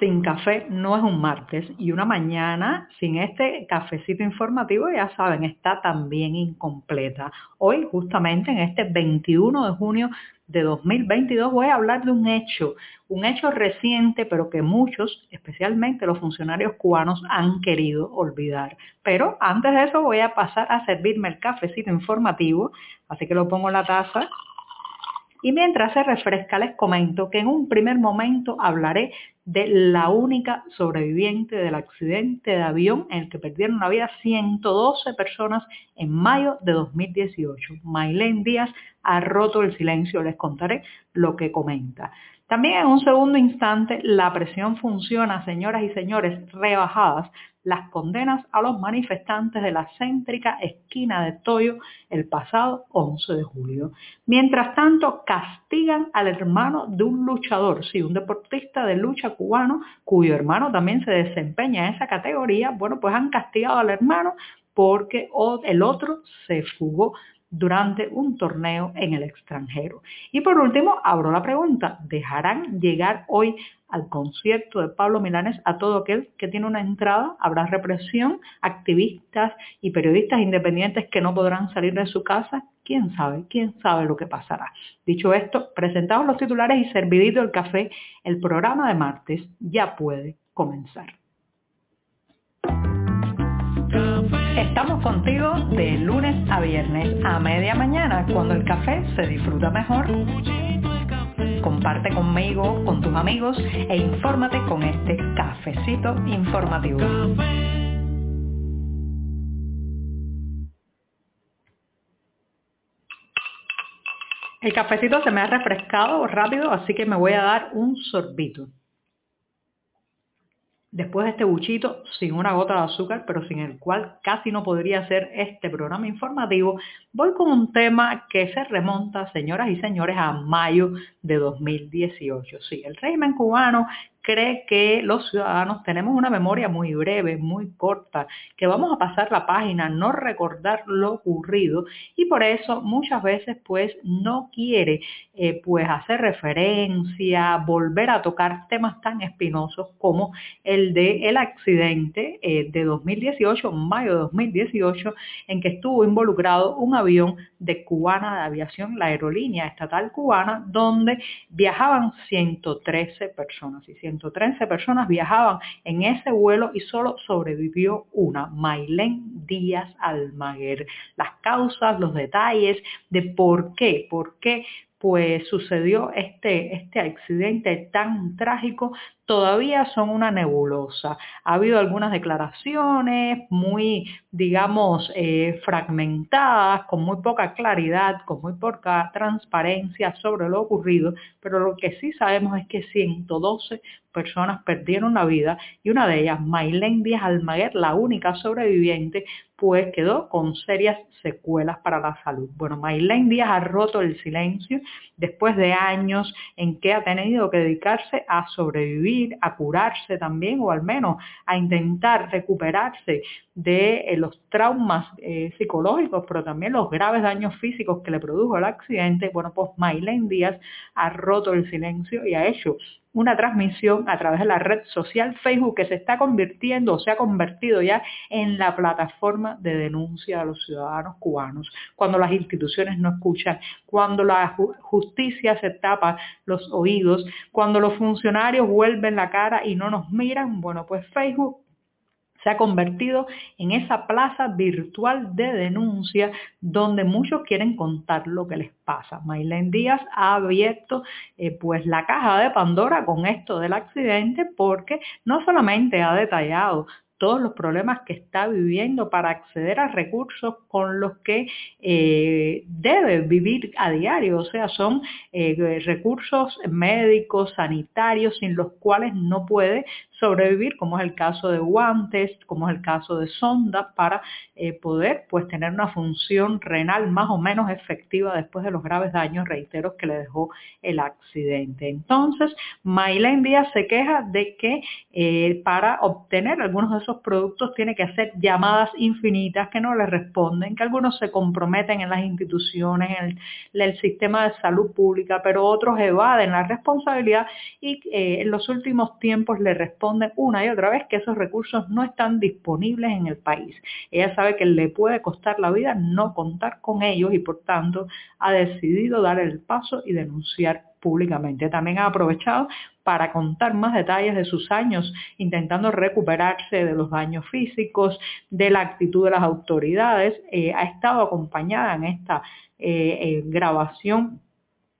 sin café no es un martes y una mañana sin este cafecito informativo, ya saben, está también incompleta. Hoy, justamente en este 21 de junio de 2022, voy a hablar de un hecho, un hecho reciente, pero que muchos, especialmente los funcionarios cubanos, han querido olvidar. Pero antes de eso voy a pasar a servirme el cafecito informativo, así que lo pongo en la taza y mientras se refresca les comento que en un primer momento hablaré de la única sobreviviente del accidente de avión en el que perdieron la vida 112 personas en mayo de 2018. Maylene Díaz ha roto el silencio, les contaré lo que comenta. También en un segundo instante la presión funciona, señoras y señores, rebajadas las condenas a los manifestantes de la céntrica esquina de Toyo el pasado 11 de julio. Mientras tanto, castigan al hermano de un luchador, sí, un deportista de lucha cubano, cuyo hermano también se desempeña en esa categoría. Bueno, pues han castigado al hermano porque el otro se fugó durante un torneo en el extranjero. Y por último, abro la pregunta, ¿dejarán llegar hoy al concierto de Pablo Milanes a todo aquel que tiene una entrada? ¿Habrá represión? ¿Activistas y periodistas independientes que no podrán salir de su casa? ¿Quién sabe? ¿Quién sabe lo que pasará? Dicho esto, presentados los titulares y servidito el café, el programa de martes ya puede comenzar. Estamos contigo de lunes a viernes a media mañana cuando el café se disfruta mejor. Comparte conmigo, con tus amigos e infórmate con este cafecito informativo. El cafecito se me ha refrescado rápido, así que me voy a dar un sorbito después de este buchito sin una gota de azúcar, pero sin el cual casi no podría ser este programa informativo, voy con un tema que se remonta, señoras y señores, a mayo de 2018. Sí, el régimen cubano cree que los ciudadanos tenemos una memoria muy breve, muy corta, que vamos a pasar la página, no recordar lo ocurrido y por eso muchas veces pues no quiere eh, pues hacer referencia, volver a tocar temas tan espinosos como el de el accidente eh, de 2018, mayo de 2018, en que estuvo involucrado un avión de Cubana de Aviación, la aerolínea estatal cubana, donde viajaban 113 personas. Y 113 personas viajaban en ese vuelo y solo sobrevivió una, Mailén Díaz Almaguer. Las causas, los detalles de por qué, por qué pues sucedió este, este accidente tan trágico, todavía son una nebulosa. Ha habido algunas declaraciones muy, digamos, eh, fragmentadas, con muy poca claridad, con muy poca transparencia sobre lo ocurrido, pero lo que sí sabemos es que 112 personas perdieron la vida y una de ellas, Maylene Díaz Almaguer, la única sobreviviente, pues quedó con serias secuelas para la salud. Bueno, Maylene Díaz ha roto el silencio después de años en que ha tenido que dedicarse a sobrevivir, a curarse también, o al menos a intentar recuperarse de eh, los traumas eh, psicológicos, pero también los graves daños físicos que le produjo el accidente. Bueno, pues Maylene Díaz ha roto el silencio y ha hecho una transmisión a través de la red social Facebook que se está convirtiendo o se ha convertido ya en la plataforma de denuncia de los ciudadanos cubanos. Cuando las instituciones no escuchan, cuando la justicia se tapa los oídos, cuando los funcionarios vuelven la cara y no nos miran, bueno, pues Facebook se ha convertido en esa plaza virtual de denuncia donde muchos quieren contar lo que les pasa. Maylene Díaz ha abierto eh, pues la caja de Pandora con esto del accidente porque no solamente ha detallado todos los problemas que está viviendo para acceder a recursos con los que eh, debe vivir a diario. O sea, son eh, recursos médicos, sanitarios, sin los cuales no puede sobrevivir, como es el caso de guantes, como es el caso de sondas, para eh, poder pues tener una función renal más o menos efectiva después de los graves daños, reiteros, que le dejó el accidente. Entonces, Maylene Díaz se queja de que eh, para obtener algunos de esos productos tiene que hacer llamadas infinitas que no le responden, que algunos se comprometen en las instituciones, en el, sistema de salud pública, pero otros evaden la responsabilidad y eh, en los últimos tiempos le responden una y otra vez que esos recursos no están disponibles en el país. Ella sabe que le puede costar la vida no contar con ellos y por tanto ha decidido dar el paso y denunciar públicamente. También ha aprovechado para contar más detalles de sus años intentando recuperarse de los daños físicos, de la actitud de las autoridades. Eh, ha estado acompañada en esta eh, eh, grabación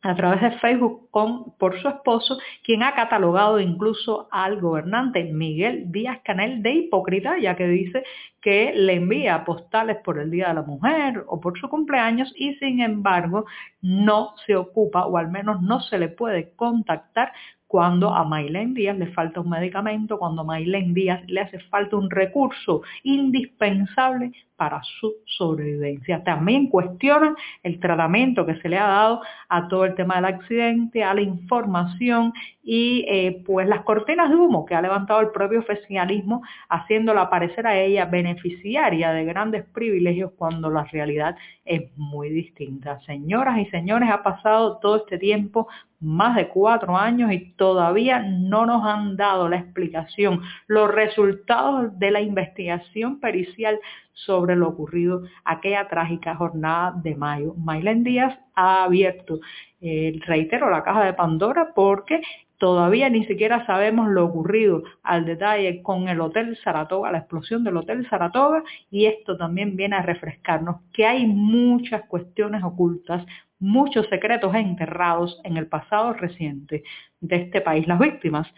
a través de Facebook por su esposo, quien ha catalogado incluso al gobernante Miguel Díaz Canel de hipócrita, ya que dice que le envía postales por el Día de la Mujer o por su cumpleaños y sin embargo no se ocupa o al menos no se le puede contactar cuando a Maylen Díaz le falta un medicamento, cuando a Maylen Díaz le hace falta un recurso indispensable para su sobrevivencia. También cuestionan el tratamiento que se le ha dado a todo el tema del accidente, a la información y eh, pues las cortinas de humo que ha levantado el propio oficialismo haciéndola aparecer a ella beneficiaria de grandes privilegios cuando la realidad es muy distinta. Señoras y señores, ha pasado todo este tiempo, más de cuatro años y todavía no nos han dado la explicación, los resultados de la investigación pericial sobre lo ocurrido aquella trágica jornada de mayo. Maylen Díaz ha abierto, eh, reitero, la caja de Pandora porque todavía ni siquiera sabemos lo ocurrido al detalle con el Hotel Saratoga, la explosión del Hotel Saratoga, y esto también viene a refrescarnos que hay muchas cuestiones ocultas, muchos secretos enterrados en el pasado reciente de este país. Las víctimas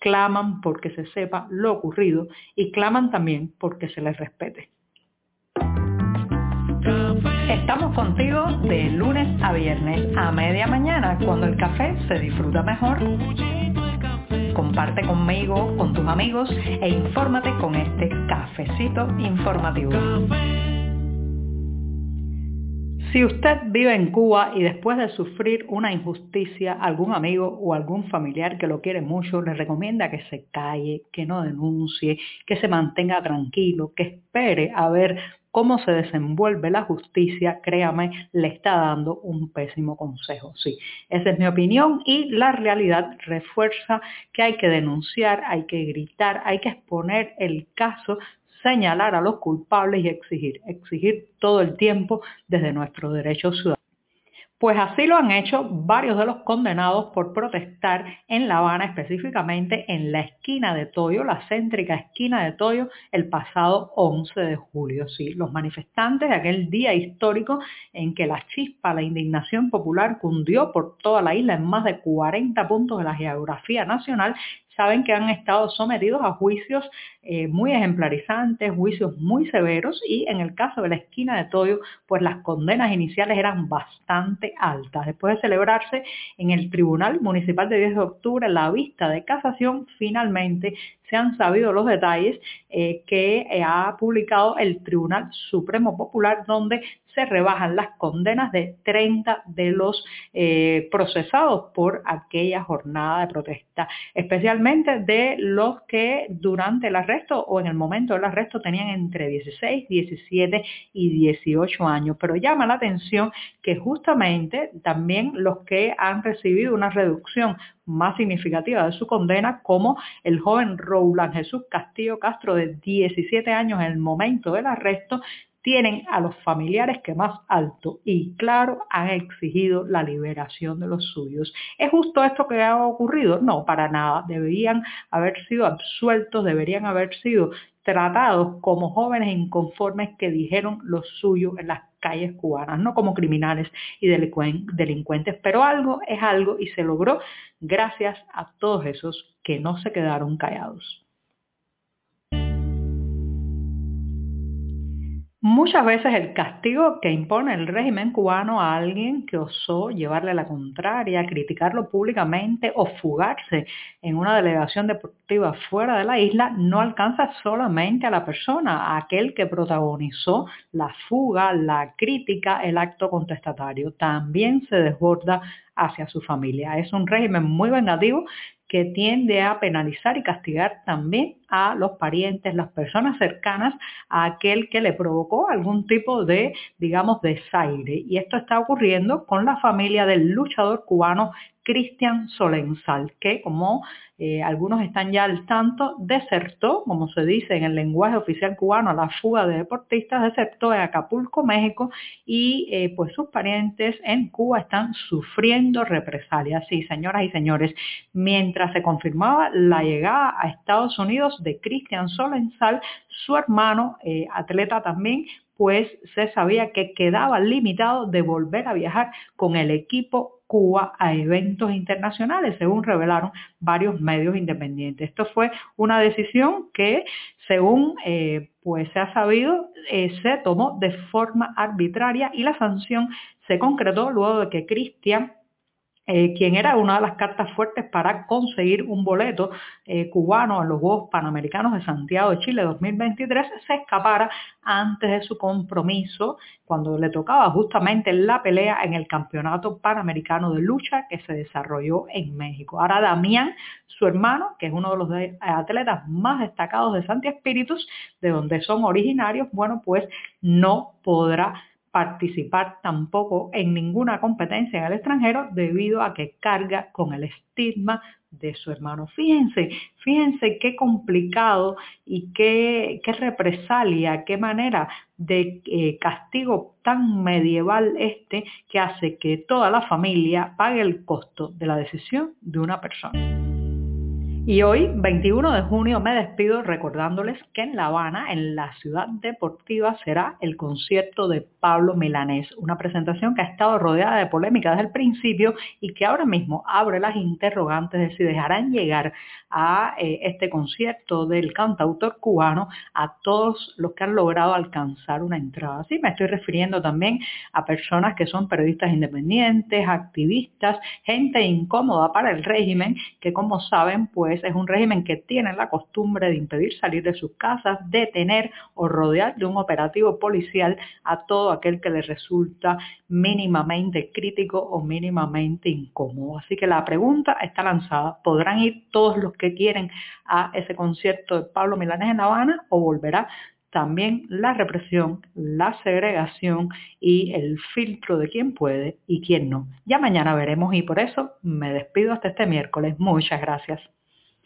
claman porque se sepa lo ocurrido y claman también porque se les respete. Estamos contigo de lunes a viernes a media mañana cuando el café se disfruta mejor. Comparte conmigo, con tus amigos e infórmate con este cafecito informativo. Si usted vive en Cuba y después de sufrir una injusticia, algún amigo o algún familiar que lo quiere mucho le recomienda que se calle, que no denuncie, que se mantenga tranquilo, que espere a ver cómo se desenvuelve la justicia, créame, le está dando un pésimo consejo. Sí, esa es mi opinión y la realidad refuerza que hay que denunciar, hay que gritar, hay que exponer el caso señalar a los culpables y exigir, exigir todo el tiempo desde nuestros derechos ciudadanos. Pues así lo han hecho varios de los condenados por protestar en La Habana, específicamente en la esquina de Toyo, la céntrica esquina de Toyo, el pasado 11 de julio. Sí, los manifestantes de aquel día histórico en que la chispa, la indignación popular cundió por toda la isla en más de 40 puntos de la geografía nacional, saben que han estado sometidos a juicios eh, muy ejemplarizantes, juicios muy severos y en el caso de la esquina de Toyo, pues las condenas iniciales eran bastante altas. Después de celebrarse en el Tribunal Municipal de 10 de octubre la vista de casación, finalmente se han sabido los detalles eh, que eh, ha publicado el Tribunal Supremo Popular, donde se rebajan las condenas de 30 de los eh, procesados por aquella jornada de protesta, especialmente de los que durante el arresto o en el momento del arresto tenían entre 16, 17 y 18 años. Pero llama la atención que justamente también los que han recibido una reducción más significativa de su condena, como el joven Roland Jesús Castillo Castro de 17 años en el momento del arresto, tienen a los familiares que más alto y claro han exigido la liberación de los suyos. ¿Es justo esto que ha ocurrido? No, para nada. Deberían haber sido absueltos, deberían haber sido tratados como jóvenes inconformes que dijeron lo suyo en las calles cubanas, no como criminales y delincuentes, pero algo es algo y se logró gracias a todos esos que no se quedaron callados. Muchas veces el castigo que impone el régimen cubano a alguien que osó llevarle la contraria, criticarlo públicamente o fugarse en una delegación deportiva fuera de la isla no alcanza solamente a la persona, a aquel que protagonizó la fuga, la crítica, el acto contestatario. También se desborda hacia su familia. Es un régimen muy vengativo que tiende a penalizar y castigar también a los parientes, las personas cercanas a aquel que le provocó algún tipo de, digamos, desaire. Y esto está ocurriendo con la familia del luchador cubano Cristian Solenzal, que como eh, algunos están ya al tanto, desertó, como se dice en el lenguaje oficial cubano, a la fuga de deportistas, desertó en Acapulco, México, y eh, pues sus parientes en Cuba están sufriendo represalias. Sí, señoras y señores, mientras se confirmaba la llegada a Estados Unidos de Cristian Solenzal, su hermano, eh, atleta también, pues se sabía que quedaba limitado de volver a viajar con el equipo Cuba a eventos internacionales, según revelaron varios medios independientes. Esto fue una decisión que, según eh, pues se ha sabido, eh, se tomó de forma arbitraria y la sanción se concretó luego de que Cristian eh, quien era una de las cartas fuertes para conseguir un boleto eh, cubano en los Juegos Panamericanos de Santiago de Chile 2023, se escapara antes de su compromiso, cuando le tocaba justamente la pelea en el Campeonato Panamericano de Lucha que se desarrolló en México. Ahora Damián, su hermano, que es uno de los atletas más destacados de Santi Espíritus, de donde son originarios, bueno, pues no podrá participar tampoco en ninguna competencia en el extranjero debido a que carga con el estigma de su hermano. Fíjense, fíjense qué complicado y qué, qué represalia, qué manera de eh, castigo tan medieval este que hace que toda la familia pague el costo de la decisión de una persona. Y hoy, 21 de junio, me despido recordándoles que en La Habana, en la ciudad deportiva, será el concierto de Pablo Milanés, una presentación que ha estado rodeada de polémica desde el principio y que ahora mismo abre las interrogantes de si dejarán llegar a eh, este concierto del cantautor cubano a todos los que han logrado alcanzar una entrada. Sí, me estoy refiriendo también a personas que son periodistas independientes, activistas, gente incómoda para el régimen, que como saben, pues es un régimen que tiene la costumbre de impedir salir de sus casas, detener o rodear de un operativo policial a todo aquel que le resulta mínimamente crítico o mínimamente incómodo. Así que la pregunta está lanzada. ¿Podrán ir todos los que quieren a ese concierto de Pablo Milanés en La Habana o volverá también la represión, la segregación y el filtro de quién puede y quién no. Ya mañana veremos y por eso me despido hasta este miércoles. Muchas gracias.